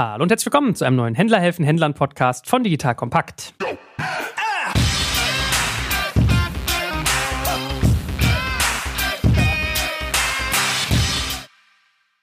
Hallo und herzlich willkommen zu einem neuen Händler helfen Händlern Podcast von Digital Kompakt.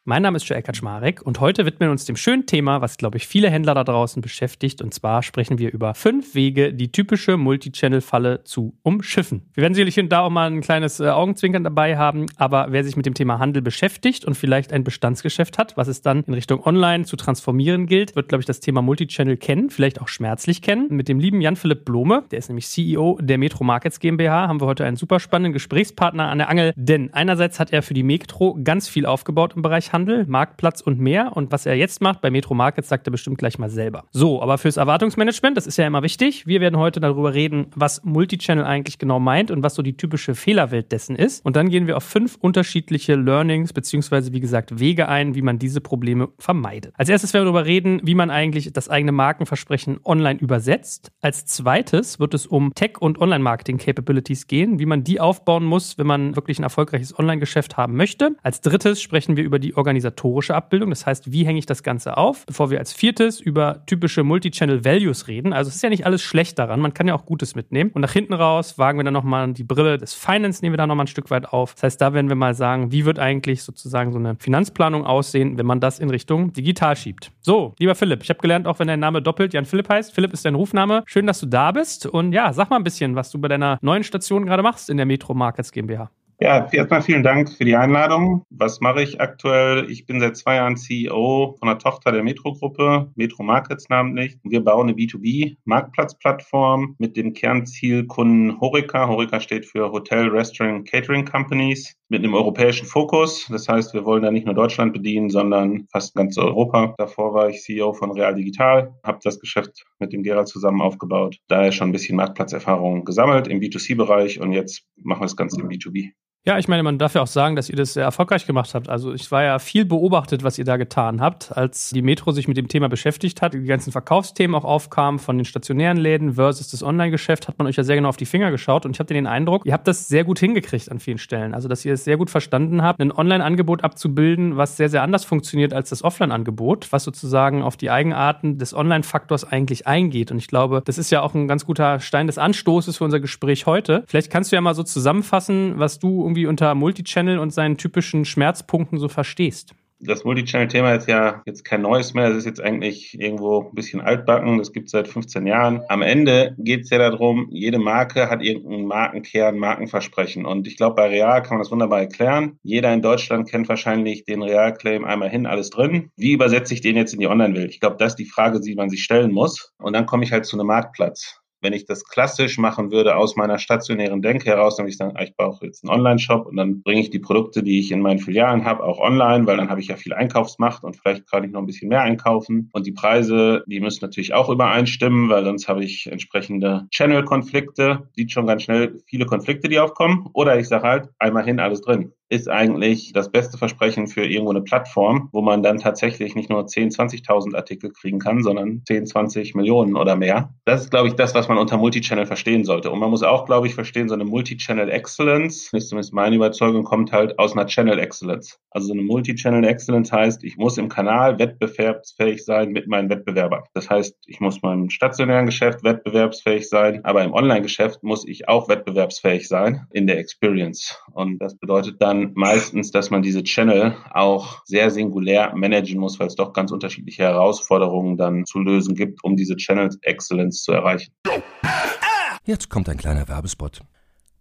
Mein Name ist Joel Kaczmarek und heute widmen wir uns dem schönen Thema, was, glaube ich, viele Händler da draußen beschäftigt. Und zwar sprechen wir über fünf Wege, die typische Multichannel-Falle zu umschiffen. Wir werden sicherlich hier da auch mal ein kleines äh, Augenzwinkern dabei haben, aber wer sich mit dem Thema Handel beschäftigt und vielleicht ein Bestandsgeschäft hat, was es dann in Richtung Online zu transformieren gilt, wird, glaube ich, das Thema Multichannel kennen, vielleicht auch schmerzlich kennen. Mit dem lieben Jan-Philipp Blome, der ist nämlich CEO der Metro Markets GmbH, haben wir heute einen super spannenden Gesprächspartner an der Angel, denn einerseits hat er für die Metro ganz viel aufgebaut im Bereich Handel. Handel, Marktplatz und mehr. Und was er jetzt macht bei Metro Markets, sagt er bestimmt gleich mal selber. So, aber fürs Erwartungsmanagement, das ist ja immer wichtig. Wir werden heute darüber reden, was Multichannel eigentlich genau meint und was so die typische Fehlerwelt dessen ist. Und dann gehen wir auf fünf unterschiedliche Learnings beziehungsweise wie gesagt Wege ein, wie man diese Probleme vermeidet. Als erstes werden wir darüber reden, wie man eigentlich das eigene Markenversprechen online übersetzt. Als zweites wird es um Tech- und Online-Marketing-Capabilities gehen, wie man die aufbauen muss, wenn man wirklich ein erfolgreiches Online-Geschäft haben möchte. Als drittes sprechen wir über die Organisation organisatorische Abbildung. Das heißt, wie hänge ich das Ganze auf? Bevor wir als viertes über typische Multi-Channel Values reden. Also es ist ja nicht alles schlecht daran. Man kann ja auch Gutes mitnehmen. Und nach hinten raus wagen wir dann nochmal die Brille des Finance, nehmen wir da nochmal ein Stück weit auf. Das heißt, da werden wir mal sagen, wie wird eigentlich sozusagen so eine Finanzplanung aussehen, wenn man das in Richtung digital schiebt. So, lieber Philipp, ich habe gelernt, auch wenn dein Name doppelt Jan Philipp heißt. Philipp ist dein Rufname. Schön, dass du da bist. Und ja, sag mal ein bisschen, was du bei deiner neuen Station gerade machst in der Metro Markets GmbH. Ja, erstmal vielen Dank für die Einladung. Was mache ich aktuell? Ich bin seit zwei Jahren CEO von einer Tochter der Metro-Gruppe, Metro Markets namentlich. Wir bauen eine B2B-Marktplatzplattform mit dem Kernziel Kunden Horeca. Horeca steht für Hotel, Restaurant, Catering Companies mit einem europäischen Fokus. Das heißt, wir wollen da nicht nur Deutschland bedienen, sondern fast ganz Europa. Davor war ich CEO von Real Digital, habe das Geschäft mit dem Gerald zusammen aufgebaut. Daher schon ein bisschen Marktplatzerfahrung gesammelt im B2C-Bereich und jetzt machen wir das Ganze im B2B. Ja, ich meine, man darf ja auch sagen, dass ihr das sehr erfolgreich gemacht habt. Also ich war ja viel beobachtet, was ihr da getan habt, als die Metro sich mit dem Thema beschäftigt hat, die ganzen Verkaufsthemen auch aufkamen von den stationären Läden versus das Online-Geschäft, hat man euch ja sehr genau auf die Finger geschaut und ich hatte den Eindruck, ihr habt das sehr gut hingekriegt an vielen Stellen. Also dass ihr es sehr gut verstanden habt, ein Online-Angebot abzubilden, was sehr, sehr anders funktioniert als das Offline-Angebot, was sozusagen auf die Eigenarten des Online-Faktors eigentlich eingeht. Und ich glaube, das ist ja auch ein ganz guter Stein des Anstoßes für unser Gespräch heute. Vielleicht kannst du ja mal so zusammenfassen, was du irgendwie irgendwie unter Multichannel und seinen typischen Schmerzpunkten so verstehst? Das Multichannel-Thema ist ja jetzt kein neues mehr. Es ist jetzt eigentlich irgendwo ein bisschen altbacken. Das gibt es seit 15 Jahren. Am Ende geht es ja darum, jede Marke hat irgendeinen Markenkern, Markenversprechen. Und ich glaube, bei Real kann man das wunderbar erklären. Jeder in Deutschland kennt wahrscheinlich den Real-Claim einmal hin, alles drin. Wie übersetze ich den jetzt in die Online-Welt? Ich glaube, das ist die Frage, die man sich stellen muss. Und dann komme ich halt zu einem Marktplatz wenn ich das klassisch machen würde aus meiner stationären Denke heraus, dann würde ich sagen, ah, ich brauche jetzt einen Online-Shop und dann bringe ich die Produkte, die ich in meinen Filialen habe, auch online, weil dann habe ich ja viel Einkaufsmacht und vielleicht kann ich noch ein bisschen mehr einkaufen. Und die Preise, die müssen natürlich auch übereinstimmen, weil sonst habe ich entsprechende Channel-Konflikte. Sieht schon ganz schnell viele Konflikte, die aufkommen. Oder ich sage halt, einmal hin, alles drin ist eigentlich das beste Versprechen für irgendwo eine Plattform, wo man dann tatsächlich nicht nur 10, 20.000 Artikel kriegen kann, sondern 10, 20 Millionen oder mehr. Das ist, glaube ich, das, was man unter Multichannel verstehen sollte. Und man muss auch, glaube ich, verstehen, so eine Multichannel Excellence, ist zumindest meine Überzeugung, kommt halt aus einer Channel Excellence. Also so eine Multichannel Excellence heißt, ich muss im Kanal wettbewerbsfähig sein mit meinen Wettbewerbern. Das heißt, ich muss meinem stationären Geschäft wettbewerbsfähig sein, aber im Online-Geschäft muss ich auch wettbewerbsfähig sein in der Experience. Und das bedeutet dann, dann meistens, dass man diese Channel auch sehr singulär managen muss, weil es doch ganz unterschiedliche Herausforderungen dann zu lösen gibt, um diese Channel Excellence zu erreichen. Jetzt kommt ein kleiner Werbespot.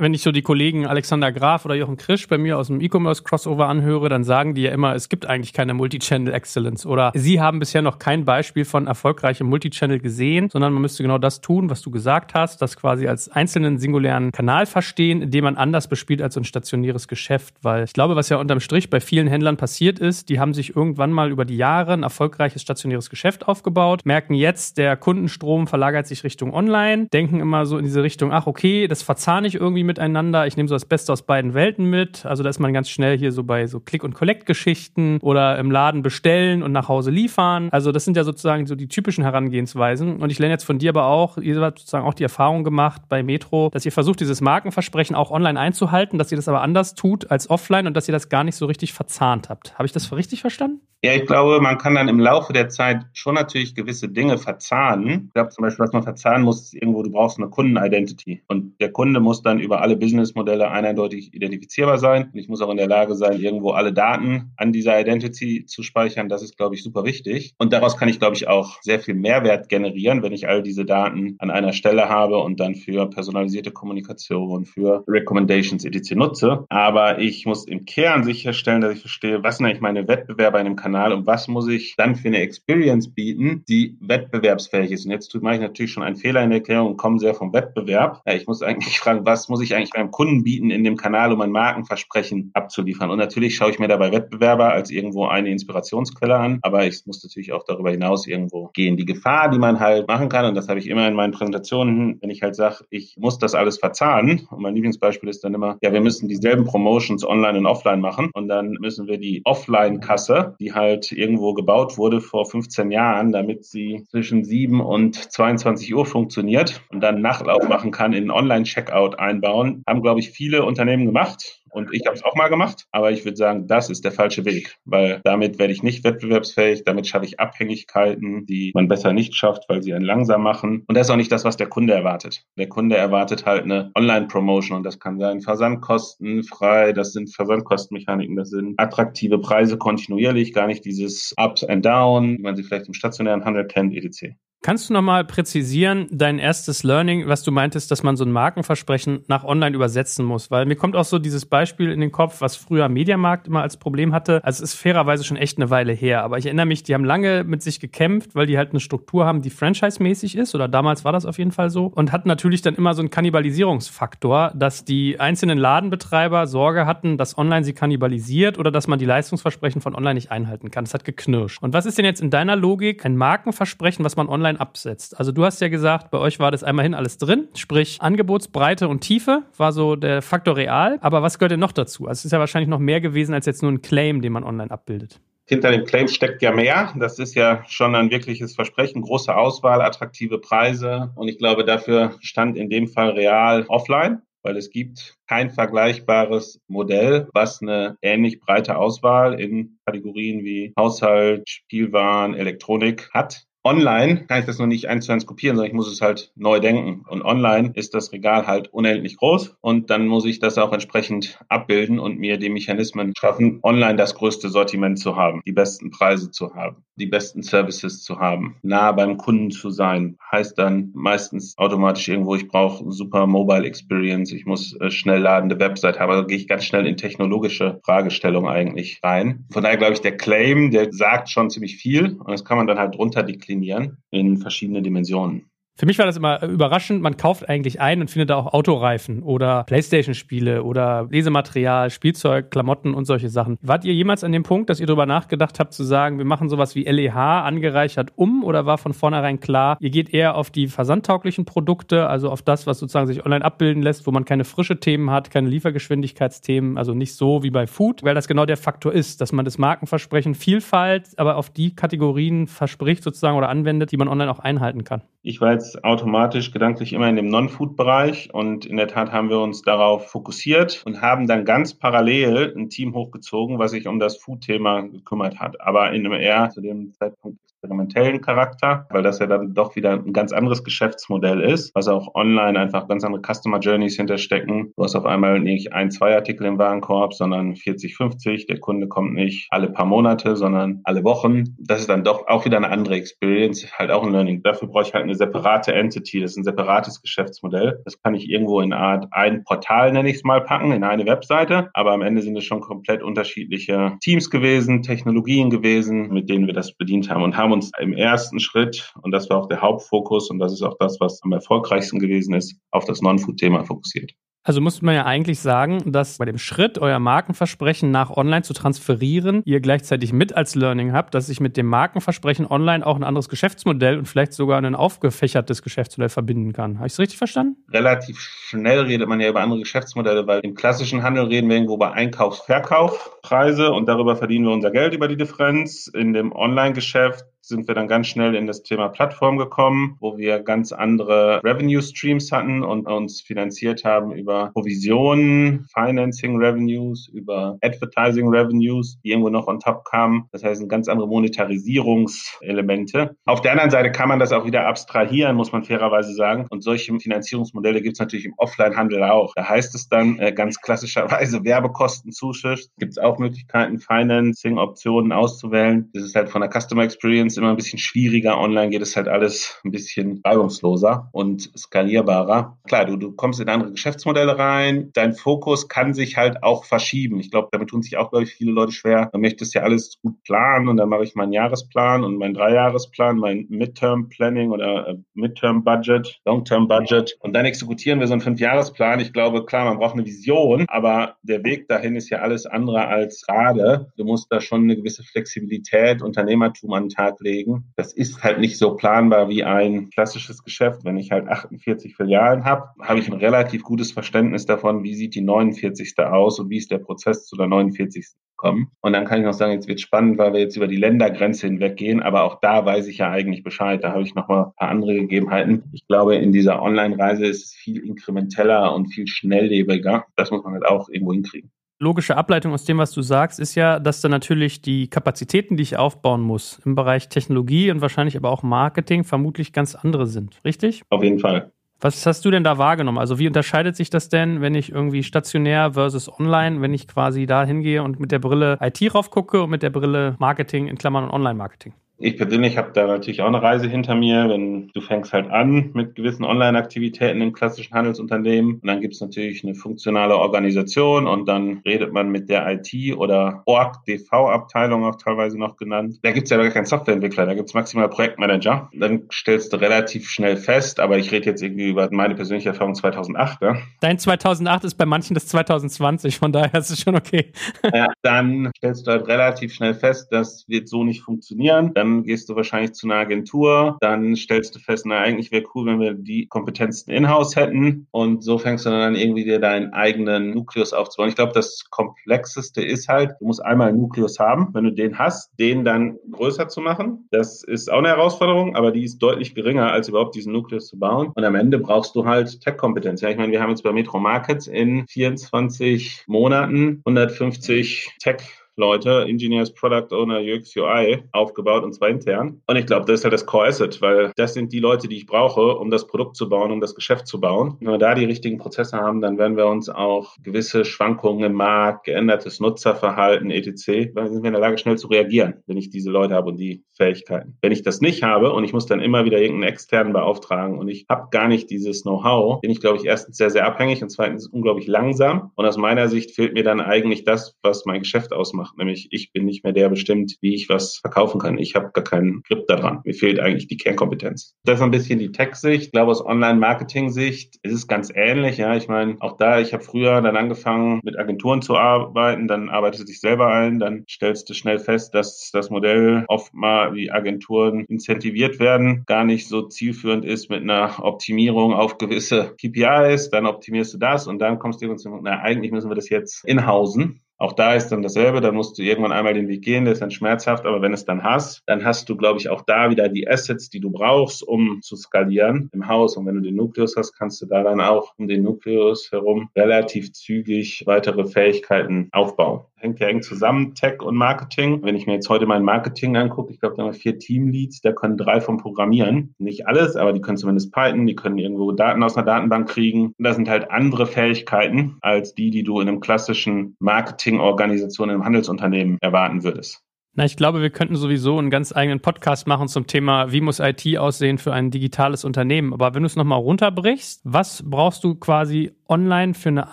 wenn ich so die Kollegen Alexander Graf oder Jochen Krisch bei mir aus dem E-Commerce-Crossover anhöre, dann sagen die ja immer, es gibt eigentlich keine Multichannel Excellence oder? Sie haben bisher noch kein Beispiel von erfolgreichem Multichannel gesehen, sondern man müsste genau das tun, was du gesagt hast, das quasi als einzelnen singulären Kanal verstehen, den man anders bespielt als ein stationäres Geschäft, weil ich glaube, was ja unterm Strich bei vielen Händlern passiert ist, die haben sich irgendwann mal über die Jahre ein erfolgreiches stationäres Geschäft aufgebaut, merken jetzt, der Kundenstrom verlagert sich Richtung Online, denken immer so in diese Richtung, ach okay, das verzahne ich irgendwie miteinander. Ich nehme so das Beste aus beiden Welten mit. Also da ist man ganz schnell hier so bei so Click- und Collect-Geschichten oder im Laden bestellen und nach Hause liefern. Also das sind ja sozusagen so die typischen Herangehensweisen. Und ich lerne jetzt von dir aber auch, ihr habt sozusagen auch die Erfahrung gemacht bei Metro, dass ihr versucht, dieses Markenversprechen auch online einzuhalten, dass ihr das aber anders tut als offline und dass ihr das gar nicht so richtig verzahnt habt. Habe ich das richtig verstanden? Ja, ich glaube, man kann dann im Laufe der Zeit schon natürlich gewisse Dinge verzahnen. Ich glaube zum Beispiel, was man verzahnen muss, ist irgendwo, du brauchst eine Kunden-Identity. Und der Kunde muss dann über alle Businessmodelle eindeutig identifizierbar sein. Und ich muss auch in der Lage sein, irgendwo alle Daten an dieser Identity zu speichern. Das ist, glaube ich, super wichtig. Und daraus kann ich, glaube ich, auch sehr viel Mehrwert generieren, wenn ich all diese Daten an einer Stelle habe und dann für personalisierte Kommunikation, für Recommendations etc. nutze. Aber ich muss im Kern sicherstellen, dass ich verstehe, was sind eigentlich meine Wettbewerber in einem Kanal Kanal und was muss ich dann für eine Experience bieten, die wettbewerbsfähig ist. Und jetzt mache ich natürlich schon einen Fehler in der Erklärung und komme sehr vom Wettbewerb. Ja, ich muss eigentlich fragen, was muss ich eigentlich beim Kunden bieten in dem Kanal, um ein Markenversprechen abzuliefern? Und natürlich schaue ich mir dabei Wettbewerber als irgendwo eine Inspirationsquelle an, aber ich muss natürlich auch darüber hinaus irgendwo gehen. Die Gefahr, die man halt machen kann, und das habe ich immer in meinen Präsentationen, wenn ich halt sage, ich muss das alles verzahnen. Und mein Lieblingsbeispiel ist dann immer, ja, wir müssen dieselben Promotions online und offline machen und dann müssen wir die Offline-Kasse, die halt halt irgendwo gebaut wurde vor 15 Jahren, damit sie zwischen 7 und 22 Uhr funktioniert und dann Nachtlauf machen kann, in Online-Checkout einbauen, haben, glaube ich, viele Unternehmen gemacht. Und ich habe es auch mal gemacht, aber ich würde sagen, das ist der falsche Weg, weil damit werde ich nicht wettbewerbsfähig, damit schaffe ich Abhängigkeiten, die man besser nicht schafft, weil sie einen langsam machen. Und das ist auch nicht das, was der Kunde erwartet. Der Kunde erwartet halt eine Online-Promotion und das kann sein Versandkosten frei, das sind Versandkostenmechaniken, das sind attraktive Preise kontinuierlich, gar nicht dieses Ups and Down, wie man sie vielleicht im stationären Handel kennt, etc. Kannst du nochmal präzisieren, dein erstes Learning, was du meintest, dass man so ein Markenversprechen nach online übersetzen muss? Weil mir kommt auch so dieses Beispiel in den Kopf, was früher Mediamarkt immer als Problem hatte. Also es ist fairerweise schon echt eine Weile her, aber ich erinnere mich, die haben lange mit sich gekämpft, weil die halt eine Struktur haben, die franchise-mäßig ist, oder damals war das auf jeden Fall so, und hatten natürlich dann immer so einen Kannibalisierungsfaktor, dass die einzelnen Ladenbetreiber Sorge hatten, dass online sie kannibalisiert oder dass man die Leistungsversprechen von online nicht einhalten kann. Das hat geknirscht. Und was ist denn jetzt in deiner Logik ein Markenversprechen, was man online online absetzt. Also du hast ja gesagt, bei euch war das einmal hin alles drin, sprich Angebotsbreite und Tiefe war so der Faktor real. Aber was gehört denn noch dazu? Also es ist ja wahrscheinlich noch mehr gewesen als jetzt nur ein Claim, den man online abbildet hinter dem Claim steckt ja mehr. Das ist ja schon ein wirkliches Versprechen, große Auswahl, attraktive Preise. Und ich glaube, dafür stand in dem Fall real offline, weil es gibt kein vergleichbares Modell, was eine ähnlich breite Auswahl in Kategorien wie Haushalt, Spielwaren, Elektronik hat. Online kann ich das noch nicht eins zu eins kopieren, sondern ich muss es halt neu denken. Und online ist das Regal halt unendlich groß und dann muss ich das auch entsprechend abbilden und mir die Mechanismen schaffen, online das größte Sortiment zu haben, die besten Preise zu haben, die besten Services zu haben, nah beim Kunden zu sein. Heißt dann meistens automatisch irgendwo, ich brauche super Mobile Experience, ich muss äh, schnell ladende Website haben. Also gehe ich ganz schnell in technologische Fragestellungen eigentlich rein. Von daher glaube ich, der Claim, der sagt schon ziemlich viel und das kann man dann halt drunter deklinieren in verschiedene Dimensionen. Für mich war das immer überraschend. Man kauft eigentlich ein und findet da auch Autoreifen oder Playstation-Spiele oder Lesematerial, Spielzeug, Klamotten und solche Sachen. Wart ihr jemals an dem Punkt, dass ihr darüber nachgedacht habt, zu sagen, wir machen sowas wie LEH angereichert um oder war von vornherein klar, ihr geht eher auf die versandtauglichen Produkte, also auf das, was sozusagen sich online abbilden lässt, wo man keine frische Themen hat, keine Liefergeschwindigkeitsthemen, also nicht so wie bei Food, weil das genau der Faktor ist, dass man das Markenversprechen Vielfalt, aber auf die Kategorien verspricht sozusagen oder anwendet, die man online auch einhalten kann. Ich war automatisch gedanklich immer in dem Non-Food-Bereich und in der Tat haben wir uns darauf fokussiert und haben dann ganz parallel ein Team hochgezogen, was sich um das Food-Thema gekümmert hat. Aber in einem eher zu dem Zeitpunkt experimentellen Charakter, weil das ja dann doch wieder ein ganz anderes Geschäftsmodell ist, was auch online einfach ganz andere Customer Journeys hinterstecken. Du hast auf einmal nicht ein, zwei Artikel im Warenkorb, sondern 40, 50. Der Kunde kommt nicht alle paar Monate, sondern alle Wochen. Das ist dann doch auch wieder eine andere Experience, halt auch ein Learning. Dafür brauche ich halt eine separate Entity, das ist ein separates Geschäftsmodell. Das kann ich irgendwo in eine Art ein Portal, nenne ich es mal, packen, in eine Webseite. Aber am Ende sind es schon komplett unterschiedliche Teams gewesen, Technologien gewesen, mit denen wir das bedient haben und haben haben uns im ersten Schritt, und das war auch der Hauptfokus und das ist auch das, was am erfolgreichsten gewesen ist, auf das Non-Food-Thema fokussiert. Also muss man ja eigentlich sagen, dass bei dem Schritt, euer Markenversprechen nach online zu transferieren, ihr gleichzeitig mit als Learning habt, dass sich mit dem Markenversprechen online auch ein anderes Geschäftsmodell und vielleicht sogar ein aufgefächertes Geschäftsmodell verbinden kann. Habe ich es richtig verstanden? Relativ schnell redet man ja über andere Geschäftsmodelle, weil im klassischen Handel reden wir irgendwo über Einkaufs-Verkaufpreise und darüber verdienen wir unser Geld über die Differenz. In dem Online-Geschäft sind wir dann ganz schnell in das Thema Plattform gekommen, wo wir ganz andere Revenue Streams hatten und uns finanziert haben über Provisionen, Financing Revenues, über Advertising Revenues, die irgendwo noch on top kamen. Das heißt, ganz andere Monetarisierungselemente. Auf der anderen Seite kann man das auch wieder abstrahieren, muss man fairerweise sagen. Und solche Finanzierungsmodelle gibt es natürlich im Offline-Handel auch. Da heißt es dann äh, ganz klassischerweise Werbekostenzuschuss. Gibt es auch Möglichkeiten, Financing-Optionen auszuwählen. Das ist halt von der Customer Experience es immer ein bisschen schwieriger. Online geht es halt alles ein bisschen reibungsloser und skalierbarer. Klar, du, du kommst in andere Geschäftsmodelle rein. Dein Fokus kann sich halt auch verschieben. Ich glaube, damit tun sich auch, glaube ich, viele Leute schwer. Man möchte es ja alles gut planen und dann mache ich meinen Jahresplan und meinen Dreijahresplan, mein Midterm Planning oder äh, Midterm Budget, Long-Term Budget und dann exekutieren wir so einen Fünfjahresplan. Ich glaube, klar, man braucht eine Vision, aber der Weg dahin ist ja alles andere als gerade. Du musst da schon eine gewisse Flexibilität, Unternehmertum an den Tag legen. Das ist halt nicht so planbar wie ein klassisches Geschäft. Wenn ich halt 48 Filialen habe, habe ich ein relativ gutes Verständnis davon, wie sieht die 49. aus und wie ist der Prozess zu der 49. kommen. Und dann kann ich noch sagen, jetzt wird spannend, weil wir jetzt über die Ländergrenze hinweggehen. Aber auch da weiß ich ja eigentlich Bescheid. Da habe ich noch mal ein paar andere Gegebenheiten. Ich glaube, in dieser Online-Reise ist es viel inkrementeller und viel schnelllebiger. Das muss man halt auch irgendwo hinkriegen logische Ableitung aus dem, was du sagst, ist ja, dass da natürlich die Kapazitäten, die ich aufbauen muss im Bereich Technologie und wahrscheinlich aber auch Marketing vermutlich ganz andere sind. Richtig? Auf jeden Fall. Was hast du denn da wahrgenommen? Also wie unterscheidet sich das denn, wenn ich irgendwie stationär versus online, wenn ich quasi da hingehe und mit der Brille IT raufgucke und mit der Brille Marketing in Klammern und Online-Marketing? Ich persönlich habe da natürlich auch eine Reise hinter mir, wenn du fängst halt an mit gewissen Online-Aktivitäten im klassischen Handelsunternehmen und dann gibt es natürlich eine funktionale Organisation und dann redet man mit der IT oder Org-DV-Abteilung auch teilweise noch genannt. Da gibt es ja gar keinen Softwareentwickler, da gibt es maximal Projektmanager. Dann stellst du relativ schnell fest, aber ich rede jetzt irgendwie über meine persönliche Erfahrung 2008. Ja? Dein 2008 ist bei manchen das 2020, von daher ist es schon okay. ja, dann stellst du halt relativ schnell fest, das wird so nicht funktionieren. Dann dann gehst du wahrscheinlich zu einer Agentur, dann stellst du fest, na, eigentlich wäre cool, wenn wir die Kompetenzen in-house hätten und so fängst du dann an, irgendwie dir deinen eigenen Nukleus aufzubauen. Ich glaube, das Komplexeste ist halt, du musst einmal einen Nukleus haben. Wenn du den hast, den dann größer zu machen, das ist auch eine Herausforderung, aber die ist deutlich geringer, als überhaupt diesen Nukleus zu bauen. Und am Ende brachst du halt Tech-Kompetenz. Ja, ich meine, wir haben jetzt bei Metro Markets in 24 Monaten 150 Tech Leute, Engineers, Product Owner, UX, UI aufgebaut und zwar intern. Und ich glaube, das ist halt das Core Asset, weil das sind die Leute, die ich brauche, um das Produkt zu bauen, um das Geschäft zu bauen. Wenn wir da die richtigen Prozesse haben, dann werden wir uns auch gewisse Schwankungen im Markt, geändertes Nutzerverhalten, etc., dann sind wir in der Lage, schnell zu reagieren, wenn ich diese Leute habe und die Fähigkeiten. Wenn ich das nicht habe und ich muss dann immer wieder irgendeinen externen beauftragen und ich habe gar nicht dieses Know-how, bin ich, glaube ich, erstens sehr, sehr abhängig und zweitens unglaublich langsam. Und aus meiner Sicht fehlt mir dann eigentlich das, was mein Geschäft ausmacht macht. Nämlich ich bin nicht mehr der bestimmt, wie ich was verkaufen kann. Ich habe gar keinen Grip daran. Mir fehlt eigentlich die Kernkompetenz. Das ist ein bisschen die Tech-Sicht. Ich glaube, aus Online-Marketing-Sicht ist es ganz ähnlich. Ja, ich meine, auch da, ich habe früher dann angefangen, mit Agenturen zu arbeiten, dann arbeitest du dich selber ein, dann stellst du schnell fest, dass das Modell oft mal wie Agenturen incentiviert werden, gar nicht so zielführend ist mit einer Optimierung auf gewisse KPIs, dann optimierst du das und dann kommst du irgendwann zu, na, eigentlich müssen wir das jetzt inhausen. Auch da ist dann dasselbe, da musst du irgendwann einmal den Weg gehen, der ist dann schmerzhaft, aber wenn es dann hast, dann hast du, glaube ich, auch da wieder die Assets, die du brauchst, um zu skalieren im Haus. Und wenn du den Nukleus hast, kannst du da dann auch um den Nukleus herum relativ zügig weitere Fähigkeiten aufbauen. Hängt ja eng zusammen, Tech und Marketing. Wenn ich mir jetzt heute mein Marketing angucke, ich glaube, da haben wir vier Teamleads, da können drei vom Programmieren. Nicht alles, aber die können zumindest Python, die können irgendwo Daten aus einer Datenbank kriegen. Und das sind halt andere Fähigkeiten als die, die du in einem klassischen Marketing Marketingorganisation im Handelsunternehmen erwarten würdest? Na, ich glaube, wir könnten sowieso einen ganz eigenen Podcast machen zum Thema, wie muss IT aussehen für ein digitales Unternehmen. Aber wenn du es nochmal runterbrichst, was brauchst du quasi online für eine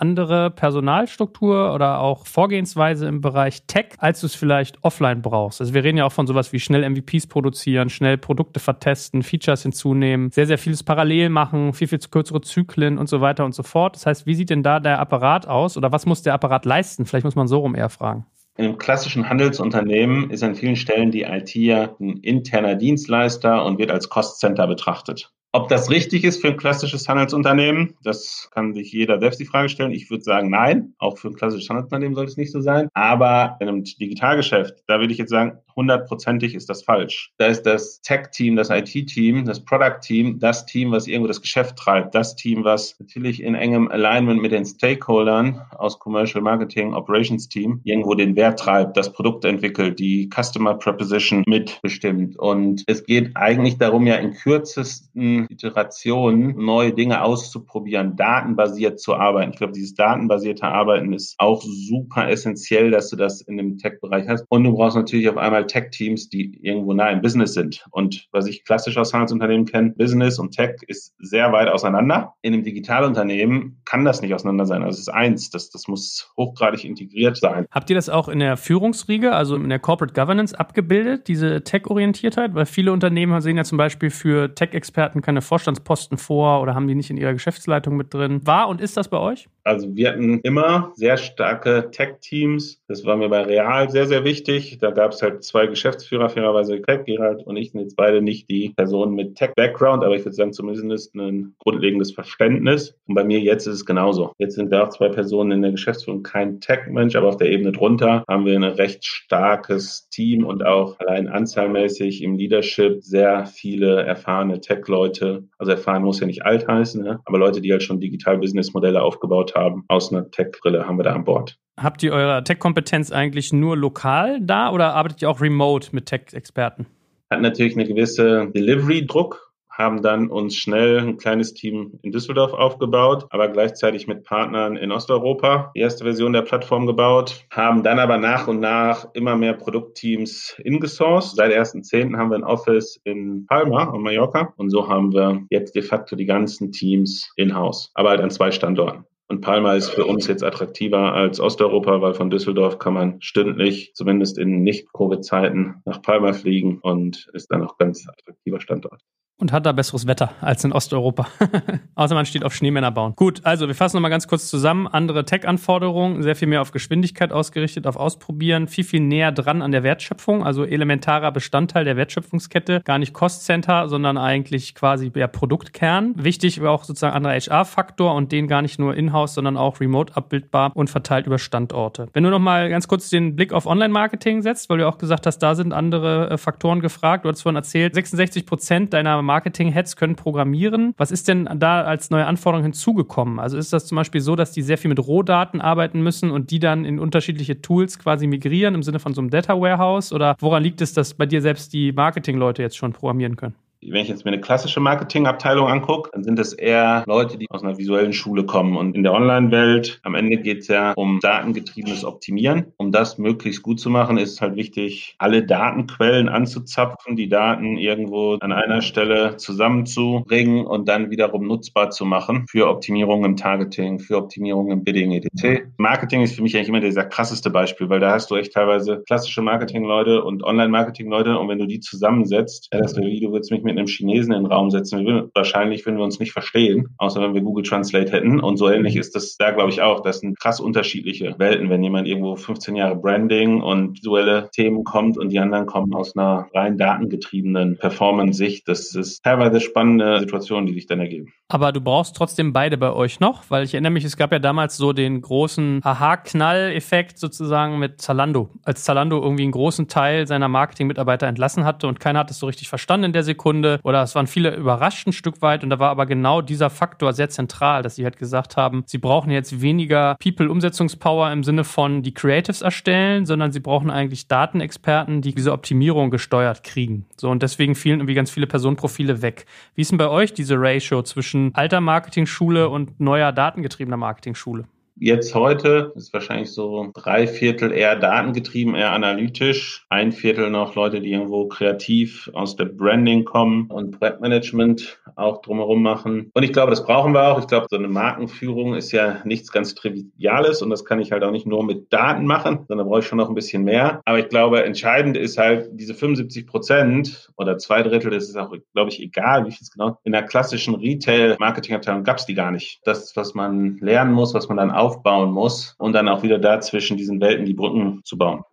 andere Personalstruktur oder auch Vorgehensweise im Bereich Tech, als du es vielleicht offline brauchst? Also wir reden ja auch von sowas wie schnell MVPs produzieren, schnell Produkte vertesten, Features hinzunehmen, sehr, sehr vieles parallel machen, viel, viel kürzere Zyklen und so weiter und so fort. Das heißt, wie sieht denn da der Apparat aus oder was muss der Apparat leisten? Vielleicht muss man so rum eher fragen. In einem klassischen Handelsunternehmen ist an vielen Stellen die IT ja ein interner Dienstleister und wird als Cost-Center betrachtet. Ob das richtig ist für ein klassisches Handelsunternehmen, das kann sich jeder selbst die Frage stellen. Ich würde sagen, nein. Auch für ein klassisches Handelsunternehmen sollte es nicht so sein. Aber in einem Digitalgeschäft, da würde ich jetzt sagen, hundertprozentig ist das falsch. Da ist das Tech-Team, das IT-Team, das Product-Team, das Team, was irgendwo das Geschäft treibt, das Team, was natürlich in engem Alignment mit den Stakeholdern aus Commercial Marketing, Operations Team irgendwo den Wert treibt, das Produkt entwickelt, die Customer Proposition mitbestimmt. Und es geht eigentlich darum, ja in kürzesten Iterationen neue Dinge auszuprobieren, datenbasiert zu arbeiten. Ich glaube, dieses datenbasierte Arbeiten ist auch super essentiell, dass du das in dem Tech-Bereich hast. Und du brauchst natürlich auf einmal Tech-Teams, die irgendwo nah im Business sind. Und was ich klassisch aus Handelsunternehmen kenne, Business und Tech ist sehr weit auseinander. In einem Digitalunternehmen kann das nicht auseinander sein. Also es ist eins, das, das muss hochgradig integriert sein. Habt ihr das auch in der Führungsriege, also in der Corporate Governance abgebildet, diese Tech-Orientiertheit? Weil viele Unternehmen sehen ja zum Beispiel für Tech-Experten keine Vorstandsposten vor oder haben die nicht in ihrer Geschäftsleitung mit drin. War und ist das bei euch? Also wir hatten immer sehr starke Tech-Teams. Das war mir bei Real sehr, sehr wichtig. Da gab es halt zwei Geschäftsführer, fairerweise Craig, Gerald und ich sind jetzt beide nicht die Personen mit Tech-Background, aber ich würde sagen zumindest ein grundlegendes Verständnis. Und bei mir jetzt ist es genauso. Jetzt sind wir auch zwei Personen in der Geschäftsführung, kein Tech-Mensch, aber auf der Ebene drunter haben wir ein recht starkes Team und auch allein anzahlmäßig im Leadership sehr viele erfahrene Tech-Leute. Also erfahren muss ja nicht alt heißen, ne? aber Leute, die halt schon Digital-Business-Modelle aufgebaut haben, aus einer Tech-Brille haben wir da an Bord. Habt ihr eure Tech-Kompetenz eigentlich nur lokal da oder arbeitet ihr auch remote mit Tech-Experten? Hat natürlich eine gewisse Delivery-Druck, haben dann uns schnell ein kleines Team in Düsseldorf aufgebaut, aber gleichzeitig mit Partnern in Osteuropa die erste Version der Plattform gebaut, haben dann aber nach und nach immer mehr Produktteams ingesourced. Seit 1.10. haben wir ein Office in Palma und Mallorca und so haben wir jetzt de facto die ganzen Teams in-house, aber halt an zwei Standorten. Und Palma ist für uns jetzt attraktiver als Osteuropa, weil von Düsseldorf kann man stündlich, zumindest in Nicht-Covid-Zeiten, nach Palma fliegen und ist dann auch ganz attraktiver Standort. Und hat da besseres Wetter als in Osteuropa. Außer man steht auf Schneemänner bauen. Gut, also wir fassen nochmal ganz kurz zusammen. Andere Tech-Anforderungen, sehr viel mehr auf Geschwindigkeit ausgerichtet, auf Ausprobieren, viel, viel näher dran an der Wertschöpfung, also elementarer Bestandteil der Wertschöpfungskette. Gar nicht Cost-Center, sondern eigentlich quasi der Produktkern. Wichtig war auch sozusagen anderer HR-Faktor und den gar nicht nur in-house, sondern auch remote abbildbar und verteilt über Standorte. Wenn du nochmal ganz kurz den Blick auf Online-Marketing setzt, weil du auch gesagt hast, da sind andere äh, Faktoren gefragt. Du hast vorhin erzählt, 66 Prozent deiner Marketing-Heads können programmieren. Was ist denn da als neue Anforderung hinzugekommen? Also ist das zum Beispiel so, dass die sehr viel mit Rohdaten arbeiten müssen und die dann in unterschiedliche Tools quasi migrieren im Sinne von so einem Data Warehouse? Oder woran liegt es, dass bei dir selbst die Marketing-Leute jetzt schon programmieren können? Wenn ich jetzt mir eine klassische Marketingabteilung angucke, dann sind es eher Leute, die aus einer visuellen Schule kommen. Und in der Online-Welt, am Ende geht es ja um datengetriebenes Optimieren. Um das möglichst gut zu machen, ist es halt wichtig, alle Datenquellen anzuzapfen, die Daten irgendwo an einer Stelle zusammenzubringen und dann wiederum nutzbar zu machen für Optimierung im Targeting, für Optimierung im Bidding etc. Marketing ist für mich eigentlich immer dieser krasseste Beispiel, weil da hast du echt teilweise klassische Marketing-Leute und Online-Marketing-Leute und wenn du die zusammensetzt, ja, das wie, du würdest mich mit einem Chinesen in den Raum setzen. Wir, wahrscheinlich würden wir uns nicht verstehen, außer wenn wir Google Translate hätten. Und so ähnlich ist das da, glaube ich, auch. Das sind krass unterschiedliche Welten, wenn jemand irgendwo 15 Jahre Branding und visuelle Themen kommt und die anderen kommen aus einer rein datengetriebenen Performance-Sicht. Das ist teilweise spannende Situationen, die sich dann ergeben. Aber du brauchst trotzdem beide bei euch noch, weil ich erinnere mich, es gab ja damals so den großen Aha-Knall-Effekt sozusagen mit Zalando. Als Zalando irgendwie einen großen Teil seiner Marketing-Mitarbeiter entlassen hatte und keiner hat es so richtig verstanden in der Sekunde oder es waren viele überrascht ein Stück weit und da war aber genau dieser Faktor sehr zentral, dass sie halt gesagt haben, sie brauchen jetzt weniger People-Umsetzungspower im Sinne von die Creatives erstellen, sondern sie brauchen eigentlich Datenexperten, die diese Optimierung gesteuert kriegen. So und deswegen fielen irgendwie ganz viele Personenprofile weg. Wie ist denn bei euch diese Ratio zwischen alter Marketing-Schule und neuer datengetriebener Marketing-Schule? Jetzt heute ist wahrscheinlich so drei Viertel eher datengetrieben, eher analytisch, ein Viertel noch Leute, die irgendwo kreativ aus der Branding kommen und Projektmanagement auch drumherum machen. Und ich glaube, das brauchen wir auch. Ich glaube, so eine Markenführung ist ja nichts ganz Triviales und das kann ich halt auch nicht nur mit Daten machen, sondern brauche ich schon noch ein bisschen mehr. Aber ich glaube, entscheidend ist halt diese 75 Prozent oder zwei Drittel, das ist auch, glaube ich, egal, wie viel es genau. In der klassischen Retail-Marketing-Abteilung gab es die gar nicht. Das, was man lernen muss, was man dann auch aufbauen muss und dann auch wieder da zwischen diesen Welten die Brücken zu bauen.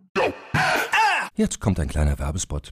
Jetzt kommt ein kleiner Werbespot.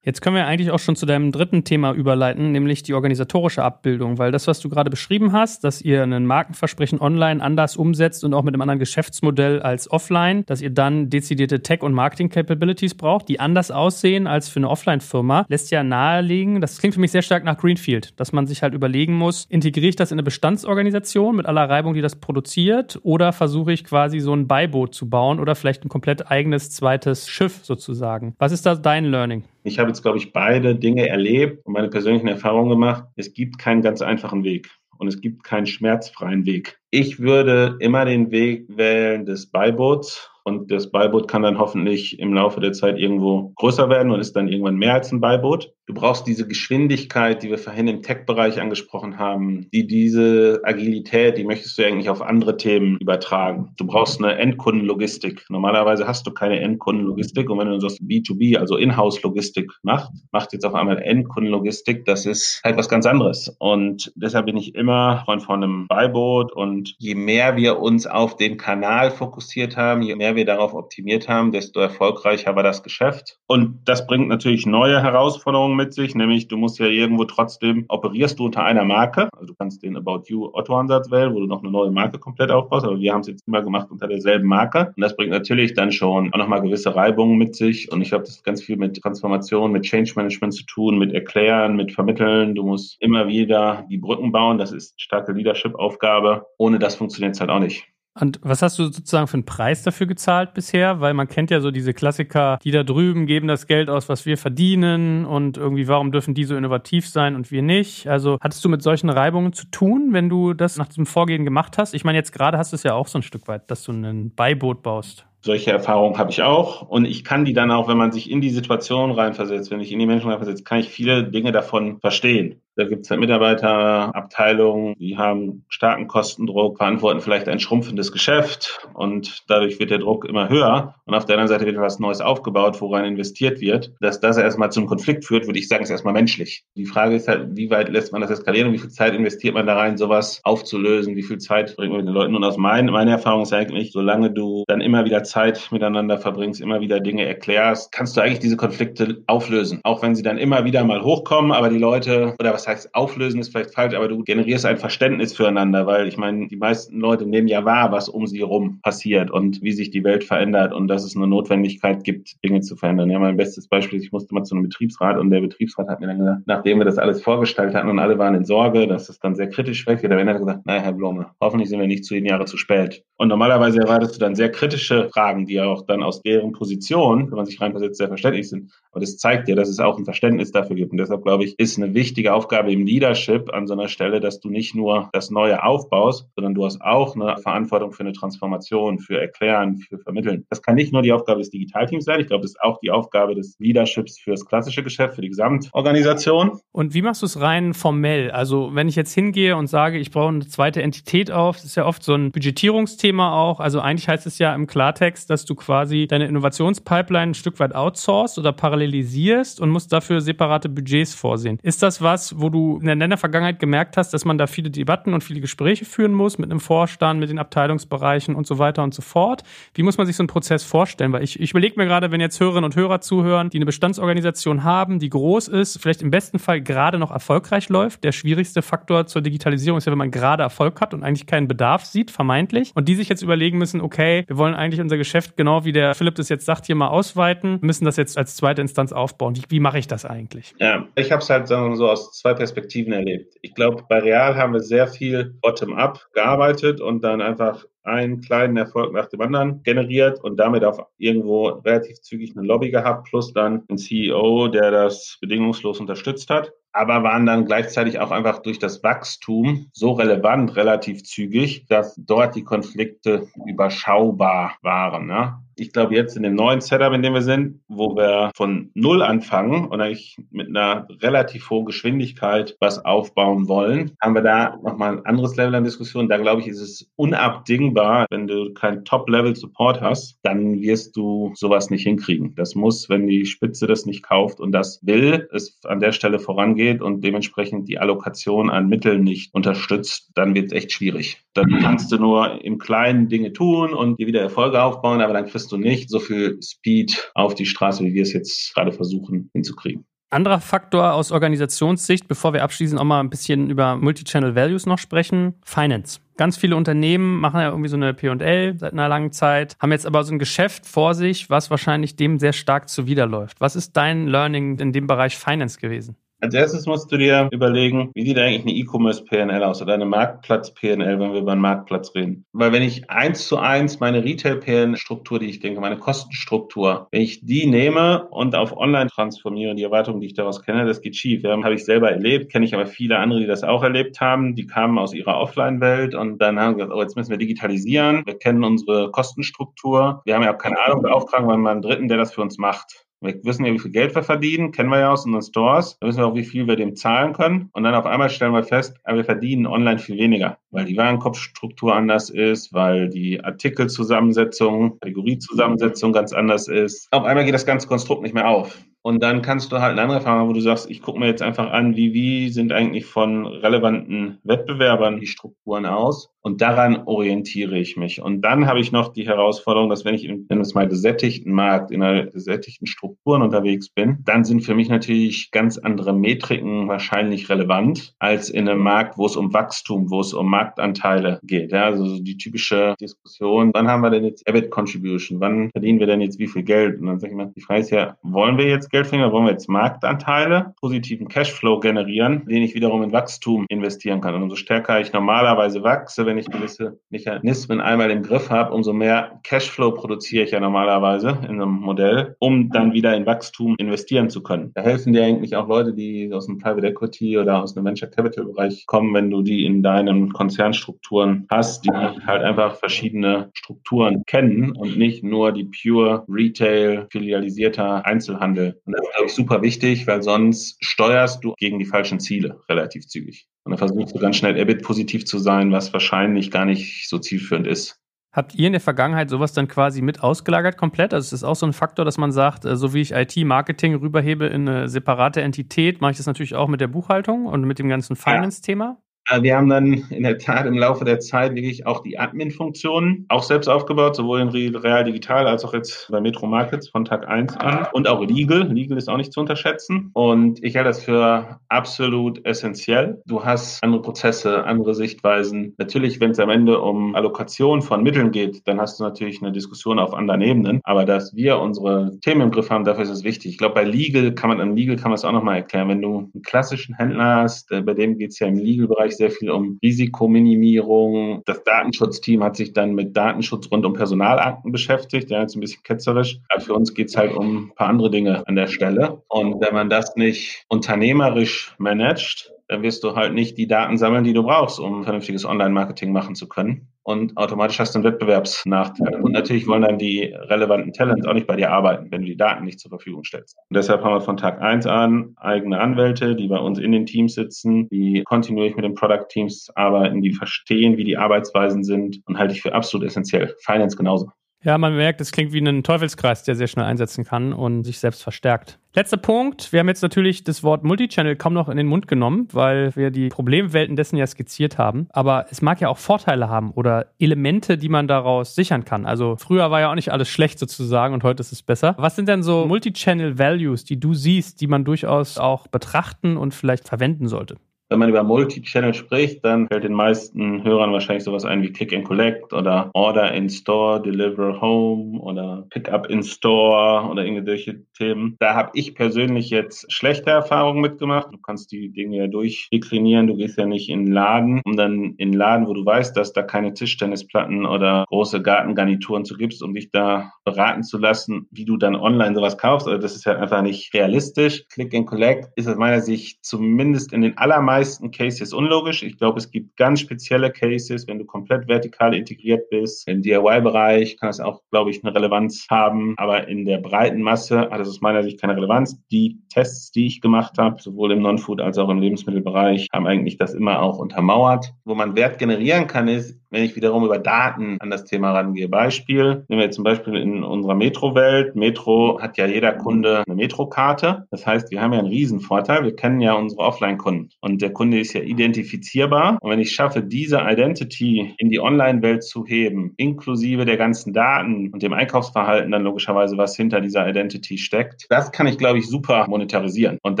Jetzt können wir eigentlich auch schon zu deinem dritten Thema überleiten, nämlich die organisatorische Abbildung, weil das, was du gerade beschrieben hast, dass ihr einen Markenversprechen online anders umsetzt und auch mit einem anderen Geschäftsmodell als offline, dass ihr dann dezidierte Tech- und Marketing-Capabilities braucht, die anders aussehen als für eine Offline-Firma, lässt ja nahelegen, das klingt für mich sehr stark nach Greenfield, dass man sich halt überlegen muss, integriere ich das in eine Bestandsorganisation mit aller Reibung, die das produziert, oder versuche ich quasi so ein Beiboot zu bauen oder vielleicht ein komplett eigenes zweites Schiff sozusagen. Was ist da dein Learning? Ich habe jetzt, glaube ich, beide Dinge erlebt und meine persönlichen Erfahrungen gemacht. Es gibt keinen ganz einfachen Weg und es gibt keinen schmerzfreien Weg. Ich würde immer den Weg wählen des Beiboots und das Beiboot kann dann hoffentlich im Laufe der Zeit irgendwo größer werden und ist dann irgendwann mehr als ein Beiboot. Du brauchst diese Geschwindigkeit, die wir vorhin im Tech-Bereich angesprochen haben, die diese Agilität, die möchtest du eigentlich auf andere Themen übertragen. Du brauchst eine Endkundenlogistik. Normalerweise hast du keine Endkundenlogistik und wenn du das B2B, also Inhouse-Logistik machst, macht jetzt auf einmal Endkundenlogistik, das ist halt was ganz anderes. Und deshalb bin ich immer Freund von einem Beiboot und je mehr wir uns auf den Kanal fokussiert haben, je mehr wir darauf optimiert haben, desto erfolgreicher war das Geschäft. Und das bringt natürlich neue Herausforderungen mit sich, nämlich du musst ja irgendwo trotzdem, operierst du unter einer Marke, also du kannst den About You Otto-Ansatz wählen, wo du noch eine neue Marke komplett aufbaust, aber wir haben es jetzt immer gemacht unter derselben Marke. Und das bringt natürlich dann schon auch nochmal gewisse Reibungen mit sich. Und ich glaube, das hat ganz viel mit Transformation, mit Change Management zu tun, mit Erklären, mit Vermitteln. Du musst immer wieder die Brücken bauen. Das ist starke Leadership-Aufgabe. Ohne das funktioniert es halt auch nicht. Und was hast du sozusagen für einen Preis dafür gezahlt bisher? Weil man kennt ja so diese Klassiker, die da drüben geben das Geld aus, was wir verdienen und irgendwie warum dürfen die so innovativ sein und wir nicht? Also hattest du mit solchen Reibungen zu tun, wenn du das nach diesem Vorgehen gemacht hast? Ich meine, jetzt gerade hast du es ja auch so ein Stück weit, dass du ein Beiboot baust. Solche Erfahrungen habe ich auch und ich kann die dann auch, wenn man sich in die Situation reinversetzt, wenn ich in die Menschen reinversetzt, kann ich viele Dinge davon verstehen. Da gibt es halt Mitarbeiterabteilungen, die haben starken Kostendruck, verantworten vielleicht ein schrumpfendes Geschäft und dadurch wird der Druck immer höher. Und auf der anderen Seite wird was Neues aufgebaut, woran investiert wird. Dass das erstmal zum Konflikt führt, würde ich sagen, ist erstmal menschlich. Die Frage ist halt, wie weit lässt man das eskalieren und wie viel Zeit investiert man da rein, sowas aufzulösen? Wie viel Zeit bringt man mit den Leuten? Und aus mein, meiner Erfahrung ist eigentlich, solange du dann immer wieder Zeit miteinander verbringst, immer wieder Dinge erklärst, kannst du eigentlich diese Konflikte auflösen. Auch wenn sie dann immer wieder mal hochkommen, aber die Leute oder was heißt auflösen ist vielleicht falsch, aber du generierst ein Verständnis füreinander, weil ich meine, die meisten Leute nehmen ja wahr, was um sie herum passiert und wie sich die Welt verändert und dass es eine Notwendigkeit gibt, Dinge zu verändern. Ja, mein bestes Beispiel, ich musste mal zu einem Betriebsrat und der Betriebsrat hat mir dann gesagt, nachdem wir das alles vorgestellt hatten und alle waren in Sorge, dass es dann sehr kritisch weggeht, der hat gesagt, naja, Herr Blome, hoffentlich sind wir nicht zehn Jahre zu spät. Und normalerweise erwartest du dann sehr kritische Fragen, die auch dann aus deren Position, wenn man sich reinversetzt, sehr verständlich sind. Aber das zeigt dir, dass es auch ein Verständnis dafür gibt. Und deshalb glaube ich, ist eine wichtige Aufgabe im Leadership an so einer Stelle, dass du nicht nur das Neue aufbaust, sondern du hast auch eine Verantwortung für eine Transformation, für Erklären, für Vermitteln. Das kann nicht nur die Aufgabe des Digitalteams sein. Ich glaube, das ist auch die Aufgabe des Leaderships für das klassische Geschäft, für die Gesamtorganisation. Und wie machst du es rein formell? Also wenn ich jetzt hingehe und sage, ich brauche eine zweite Entität auf, das ist ja oft so ein Budgetierungsthema auch. Also eigentlich heißt es ja im Klartext, dass du quasi deine Innovationspipeline ein Stück weit outsourcest oder parallelisierst und musst dafür separate Budgets vorsehen. Ist das was, wo du in der Vergangenheit gemerkt hast, dass man da viele Debatten und viele Gespräche führen muss mit einem Vorstand, mit den Abteilungsbereichen und so weiter und so fort? Wie muss man sich so einen Prozess vorstellen? Weil ich, ich überlege mir gerade, wenn jetzt Hörerinnen und Hörer zuhören, die eine Bestandsorganisation haben, die groß ist, vielleicht im besten Fall gerade noch erfolgreich läuft. Der schwierigste Faktor zur Digitalisierung ist ja, wenn man gerade Erfolg hat und eigentlich keinen Bedarf sieht, vermeintlich. Und die sich jetzt überlegen müssen, okay, wir wollen eigentlich unser Geschäft genau wie der Philipp das jetzt sagt, hier mal ausweiten, müssen das jetzt als zweite Instanz aufbauen. Wie, wie mache ich das eigentlich? Ja, ich habe es halt sagen wir so aus zwei Perspektiven erlebt. Ich glaube, bei Real haben wir sehr viel bottom-up gearbeitet und dann einfach einen kleinen Erfolg nach dem anderen generiert und damit auch irgendwo relativ zügig eine Lobby gehabt, plus dann einen CEO, der das bedingungslos unterstützt hat aber waren dann gleichzeitig auch einfach durch das Wachstum so relevant, relativ zügig, dass dort die Konflikte überschaubar waren. Ne? Ich glaube, jetzt in dem neuen Setup, in dem wir sind, wo wir von Null anfangen und eigentlich mit einer relativ hohen Geschwindigkeit was aufbauen wollen, haben wir da nochmal ein anderes Level an Diskussion. Da glaube ich, ist es unabdingbar, wenn du kein Top-Level-Support hast, dann wirst du sowas nicht hinkriegen. Das muss, wenn die Spitze das nicht kauft und das will, es an der Stelle vorangeht und dementsprechend die Allokation an Mitteln nicht unterstützt, dann wird es echt schwierig. Dann kannst du nur im Kleinen Dinge tun und dir wieder Erfolge aufbauen, aber dann kriegst kriegst du nicht so viel Speed auf die Straße, wie wir es jetzt gerade versuchen hinzukriegen. Anderer Faktor aus Organisationssicht, bevor wir abschließend auch mal ein bisschen über Multichannel Values noch sprechen, Finance. Ganz viele Unternehmen machen ja irgendwie so eine P&L seit einer langen Zeit, haben jetzt aber so ein Geschäft vor sich, was wahrscheinlich dem sehr stark zuwiderläuft. Was ist dein Learning in dem Bereich Finance gewesen? Als erstes musst du dir überlegen, wie sieht eigentlich eine E-Commerce-PNL aus oder eine Marktplatz-PNL, wenn wir über einen Marktplatz reden. Weil wenn ich eins zu eins meine Retail-PN-Struktur, die ich denke, meine Kostenstruktur, wenn ich die nehme und auf Online transformiere, die Erwartungen, die ich daraus kenne, das geht schief. Ja, habe ich selber erlebt, kenne ich aber viele andere, die das auch erlebt haben. Die kamen aus ihrer Offline-Welt und dann haben gesagt, oh, jetzt müssen wir digitalisieren. Wir kennen unsere Kostenstruktur. Wir haben ja auch keine Ahnung, beauftragen wir mal einen Dritten, der das für uns macht. Wir wissen ja, wie viel Geld wir verdienen, kennen wir ja aus unseren Stores. Da wissen wir auch, wie viel wir dem zahlen können. Und dann auf einmal stellen wir fest, wir verdienen online viel weniger, weil die Warenkorbstruktur anders ist, weil die Artikelzusammensetzung, Kategoriezusammensetzung ganz anders ist. Auf einmal geht das ganze Konstrukt nicht mehr auf. Und dann kannst du halt eine andere Frage, wo du sagst, ich gucke mir jetzt einfach an, wie, wie sind eigentlich von relevanten Wettbewerbern die Strukturen aus und daran orientiere ich mich. Und dann habe ich noch die Herausforderung, dass wenn ich in, in mal gesättigten Markt, in einer gesättigten Strukturen unterwegs bin, dann sind für mich natürlich ganz andere Metriken wahrscheinlich relevant als in einem Markt, wo es um Wachstum, wo es um Marktanteile geht. Ja, also die typische Diskussion, wann haben wir denn jetzt EBIT Contribution? Wann verdienen wir denn jetzt wie viel Geld? Und dann sage ich mal, die Frage ist ja, wollen wir jetzt Geld da wollen wir jetzt Marktanteile, positiven Cashflow generieren, den ich wiederum in Wachstum investieren kann. Und umso stärker ich normalerweise wachse, wenn ich gewisse Mechanismen einmal im Griff habe, umso mehr Cashflow produziere ich ja normalerweise in einem Modell, um dann wieder in Wachstum investieren zu können. Da helfen dir eigentlich auch Leute, die aus dem Private Equity oder aus dem Venture Capital Bereich kommen, wenn du die in deinen Konzernstrukturen hast, die halt einfach verschiedene Strukturen kennen und nicht nur die pure Retail, filialisierter Einzelhandel. Und das ist, glaube ich, super wichtig, weil sonst steuerst du gegen die falschen Ziele relativ zügig. Und dann versuchst du ganz schnell EBIT-positiv zu sein, was wahrscheinlich gar nicht so zielführend ist. Habt ihr in der Vergangenheit sowas dann quasi mit ausgelagert komplett? Also ist das auch so ein Faktor, dass man sagt, äh, so wie ich IT-Marketing rüberhebe in eine separate Entität, mache ich das natürlich auch mit der Buchhaltung und mit dem ganzen Finance-Thema? Äh, wir haben dann in der Tat im Laufe der Zeit wirklich auch die Admin-Funktionen auch selbst aufgebaut, sowohl in Real Digital als auch jetzt bei Metro Markets von Tag 1 an und auch Legal. Legal ist auch nicht zu unterschätzen und ich halte das für absolut essentiell. Du hast andere Prozesse, andere Sichtweisen. Natürlich, wenn es am Ende um Allokation von Mitteln geht, dann hast du natürlich eine Diskussion auf anderen Ebenen, aber dass wir unsere Themen im Griff haben, dafür ist es wichtig. Ich glaube, bei Legal kann man, an Legal kann man es auch nochmal erklären. Wenn du einen klassischen Händler hast, äh, bei dem geht es ja im Legal-Bereich sehr viel um Risikominimierung. Das Datenschutzteam hat sich dann mit Datenschutz rund um Personalakten beschäftigt. Ja, jetzt ein bisschen ketzerisch. Aber für uns geht es halt um ein paar andere Dinge an der Stelle. Und wenn man das nicht unternehmerisch managt, dann wirst du halt nicht die Daten sammeln, die du brauchst, um vernünftiges Online-Marketing machen zu können. Und automatisch hast du einen Wettbewerbsnachteil. Und natürlich wollen dann die relevanten Talents auch nicht bei dir arbeiten, wenn du die Daten nicht zur Verfügung stellst. Und deshalb haben wir von Tag eins an eigene Anwälte, die bei uns in den Teams sitzen, die kontinuierlich mit den Product-Teams arbeiten, die verstehen, wie die Arbeitsweisen sind und halte ich für absolut essentiell. Finance genauso. Ja, man merkt, es klingt wie ein Teufelskreis, der sehr schnell einsetzen kann und sich selbst verstärkt. Letzter Punkt. Wir haben jetzt natürlich das Wort Multichannel kaum noch in den Mund genommen, weil wir die Problemwelten dessen ja skizziert haben. Aber es mag ja auch Vorteile haben oder Elemente, die man daraus sichern kann. Also früher war ja auch nicht alles schlecht sozusagen und heute ist es besser. Was sind denn so Multichannel Values, die du siehst, die man durchaus auch betrachten und vielleicht verwenden sollte? Wenn man über Multi-Channel spricht, dann fällt den meisten Hörern wahrscheinlich sowas ein wie Click and Collect oder Order in Store, Deliver Home oder Pickup in Store oder irgendwelche Themen. Da habe ich persönlich jetzt schlechte Erfahrungen mitgemacht. Du kannst die Dinge ja durchdeklinieren. Du gehst ja nicht in den Laden, um dann in den Laden, wo du weißt, dass da keine Tischtennisplatten oder große Gartengarnituren zu gibst, um dich da beraten zu lassen, wie du dann online sowas kaufst. Also das ist ja einfach nicht realistisch. Click and Collect ist aus meiner Sicht zumindest in den allermeisten meisten Cases unlogisch. Ich glaube, es gibt ganz spezielle Cases, wenn du komplett vertikal integriert bist. Im DIY-Bereich kann es auch, glaube ich, eine Relevanz haben. Aber in der breiten Masse hat es aus meiner Sicht keine Relevanz. Die Tests, die ich gemacht habe, sowohl im Non-Food als auch im Lebensmittelbereich, haben eigentlich das immer auch untermauert. Wo man Wert generieren kann, ist, wenn ich wiederum über Daten an das Thema rangehe. Beispiel, nehmen wir zum Beispiel in unserer Metro-Welt. Metro hat ja jeder Kunde eine Metro-Karte. Das heißt, wir haben ja einen Riesenvorteil. Wir kennen ja unsere Offline-Kunden. Und der Kunde ist ja identifizierbar. Und wenn ich schaffe, diese Identity in die Online-Welt zu heben, inklusive der ganzen Daten und dem Einkaufsverhalten dann logischerweise, was hinter dieser Identity steckt, das kann ich, glaube ich, super monetarisieren. Und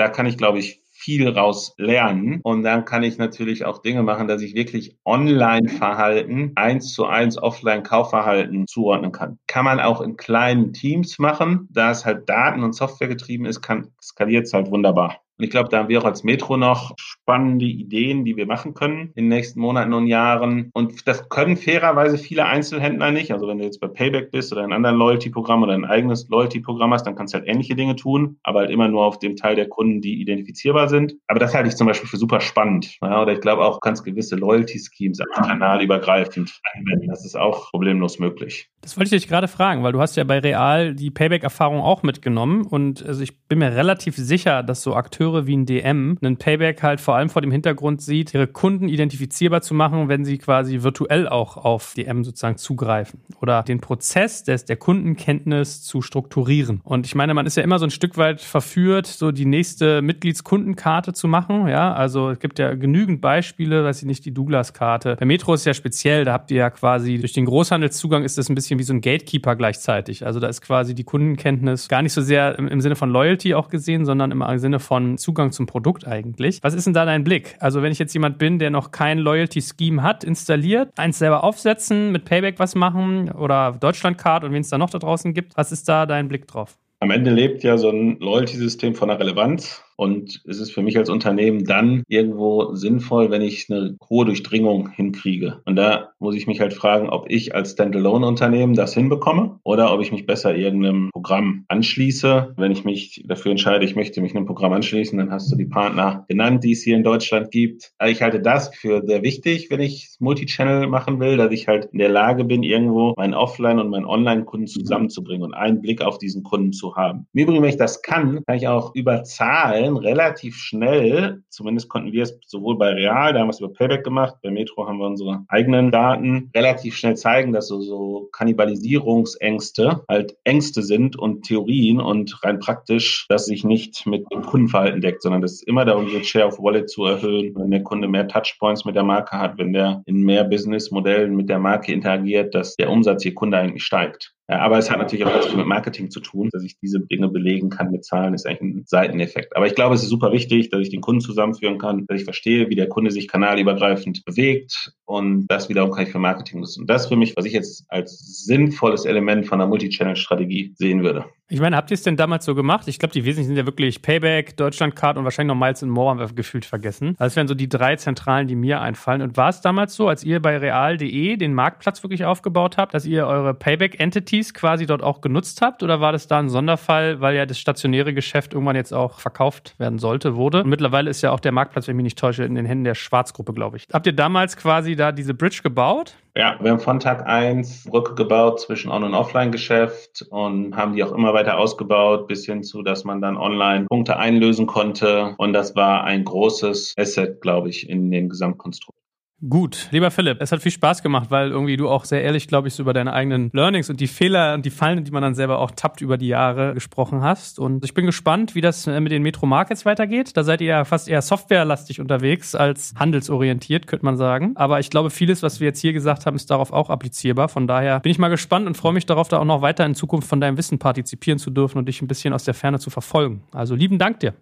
da kann ich, glaube ich, viel raus lernen. Und dann kann ich natürlich auch Dinge machen, dass ich wirklich Online-Verhalten eins zu eins Offline-Kaufverhalten zuordnen kann. Kann man auch in kleinen Teams machen. Da es halt Daten- und Software getrieben ist, kann, skaliert es halt wunderbar. Und ich glaube, da haben wir auch als Metro noch spannende Ideen, die wir machen können in den nächsten Monaten und Jahren. Und das können fairerweise viele Einzelhändler nicht. Also wenn du jetzt bei Payback bist oder ein anderes Loyalty-Programm oder ein eigenes Loyalty-Programm hast, dann kannst du halt ähnliche Dinge tun, aber halt immer nur auf dem Teil der Kunden, die identifizierbar sind. Aber das halte ich zum Beispiel für super spannend. Ja, oder ich glaube auch, kannst gewisse Loyalty-Schemes kanalübergreifend anwenden. Das ist auch problemlos möglich. Das wollte ich dich gerade fragen, weil du hast ja bei Real die Payback-Erfahrung auch mitgenommen und also ich bin mir relativ sicher, dass so Akteure wie ein DM einen Payback halt vor allem vor dem Hintergrund sieht, ihre Kunden identifizierbar zu machen, wenn sie quasi virtuell auch auf DM sozusagen zugreifen oder den Prozess des, der Kundenkenntnis zu strukturieren. Und ich meine, man ist ja immer so ein Stück weit verführt, so die nächste Mitgliedskundenkarte zu machen. Ja, also es gibt ja genügend Beispiele, weiß ich nicht, die Douglas-Karte. Bei Metro ist ja speziell, da habt ihr ja quasi durch den Großhandelszugang ist das ein bisschen bisschen wie so ein Gatekeeper gleichzeitig. Also da ist quasi die Kundenkenntnis gar nicht so sehr im, im Sinne von Loyalty auch gesehen, sondern im Sinne von Zugang zum Produkt eigentlich. Was ist denn da dein Blick? Also wenn ich jetzt jemand bin, der noch kein Loyalty-Scheme hat, installiert, eins selber aufsetzen, mit Payback was machen oder Deutschlandcard und wen es da noch da draußen gibt, was ist da dein Blick drauf? Am Ende lebt ja so ein Loyalty-System von der Relevanz. Und es ist für mich als Unternehmen dann irgendwo sinnvoll, wenn ich eine hohe Durchdringung hinkriege. Und da muss ich mich halt fragen, ob ich als Standalone-Unternehmen das hinbekomme oder ob ich mich besser irgendeinem Programm anschließe. Wenn ich mich dafür entscheide, ich möchte mich einem Programm anschließen, dann hast du die Partner genannt, die es hier in Deutschland gibt. Also ich halte das für sehr wichtig, wenn ich Multichannel machen will, dass ich halt in der Lage bin, irgendwo meinen Offline- und meinen Online-Kunden zusammenzubringen und einen Blick auf diesen Kunden zu haben. Im Übrigen, wenn ich das kann, kann ich auch über Zahlen Stellen relativ schnell, zumindest konnten wir es sowohl bei Real, da haben wir es über Payback gemacht, bei Metro haben wir unsere eigenen Daten, relativ schnell zeigen, dass so, so Kannibalisierungsängste halt Ängste sind und Theorien und rein praktisch, dass sich nicht mit dem Kundenverhalten deckt, sondern dass es immer darum geht, Share of Wallet zu erhöhen, wenn der Kunde mehr Touchpoints mit der Marke hat, wenn der in mehr Businessmodellen mit der Marke interagiert, dass der Umsatz je Kunde eigentlich steigt. Ja, aber es hat natürlich auch ganz viel mit Marketing zu tun, dass ich diese Dinge belegen kann mit Zahlen, ist eigentlich ein Seiteneffekt. Aber ich glaube, es ist super wichtig, dass ich den Kunden zusammenführen kann, dass ich verstehe, wie der Kunde sich kanalübergreifend bewegt und das wiederum kann ich für Marketing nutzen. Und das für mich, was ich jetzt als sinnvolles Element von einer Multichannel-Strategie sehen würde. Ich meine, habt ihr es denn damals so gemacht? Ich glaube, die wesentlichen sind ja wirklich Payback, Deutschlandcard und wahrscheinlich noch Miles and More haben wir gefühlt vergessen. Also das wären so die drei Zentralen, die mir einfallen. Und war es damals so, als ihr bei real.de den Marktplatz wirklich aufgebaut habt, dass ihr eure Payback-Entities quasi dort auch genutzt habt? Oder war das da ein Sonderfall, weil ja das stationäre Geschäft irgendwann jetzt auch verkauft werden sollte, wurde? Und mittlerweile ist ja auch der Marktplatz, wenn ich mich nicht täusche, in den Händen der Schwarzgruppe, glaube ich. Habt ihr damals quasi da diese Bridge gebaut? Ja, wir haben von Tag eins Brücke gebaut zwischen On- und Offline-Geschäft und haben die auch immer weiter ausgebaut, bis hin zu, dass man dann online Punkte einlösen konnte. Und das war ein großes Asset, glaube ich, in dem Gesamtkonstrukt. Gut, lieber Philipp, es hat viel Spaß gemacht, weil irgendwie du auch sehr ehrlich, glaube ich, so über deine eigenen Learnings und die Fehler und die Fallen, die man dann selber auch tappt über die Jahre gesprochen hast. Und ich bin gespannt, wie das äh, mit den Metro Markets weitergeht. Da seid ihr ja fast eher softwarelastig unterwegs als handelsorientiert, könnte man sagen. Aber ich glaube, vieles, was wir jetzt hier gesagt haben, ist darauf auch applizierbar. Von daher bin ich mal gespannt und freue mich darauf, da auch noch weiter in Zukunft von deinem Wissen partizipieren zu dürfen und dich ein bisschen aus der Ferne zu verfolgen. Also lieben Dank dir.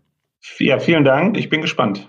Ja, vielen Dank. Ich bin gespannt.